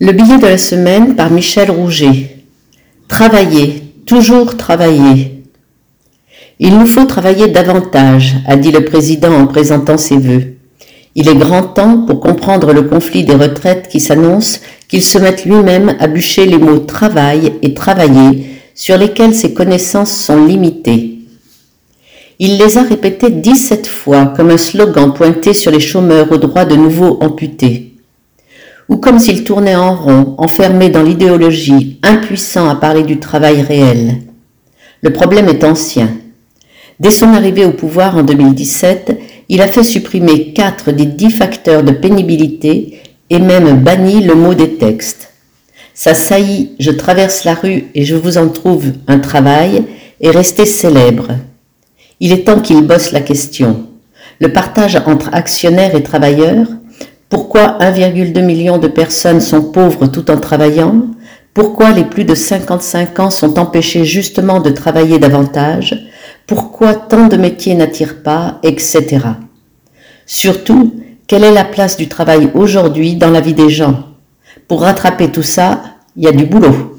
Le billet de la semaine par Michel Rouget. Travailler, toujours travailler. Il nous faut travailler davantage, a dit le président en présentant ses vœux. Il est grand temps, pour comprendre le conflit des retraites qui s'annonce, qu'il se mette lui-même à bûcher les mots travail et travailler, sur lesquels ses connaissances sont limitées. Il les a répétés 17 fois comme un slogan pointé sur les chômeurs aux droits de nouveau amputés ou comme s'il tournait en rond, enfermé dans l'idéologie, impuissant à parler du travail réel. Le problème est ancien. Dès son arrivée au pouvoir en 2017, il a fait supprimer quatre des dix facteurs de pénibilité et même banni le mot des textes. Sa saillie Je traverse la rue et je vous en trouve un travail est resté célèbre. Il est temps qu'il bosse la question. Le partage entre actionnaires et travailleurs, pourquoi 1,2 million de personnes sont pauvres tout en travaillant? Pourquoi les plus de 55 ans sont empêchés justement de travailler davantage? Pourquoi tant de métiers n'attirent pas Etc. Surtout, quelle est la place du travail aujourd'hui dans la vie des gens? Pour rattraper tout ça, il y a du boulot.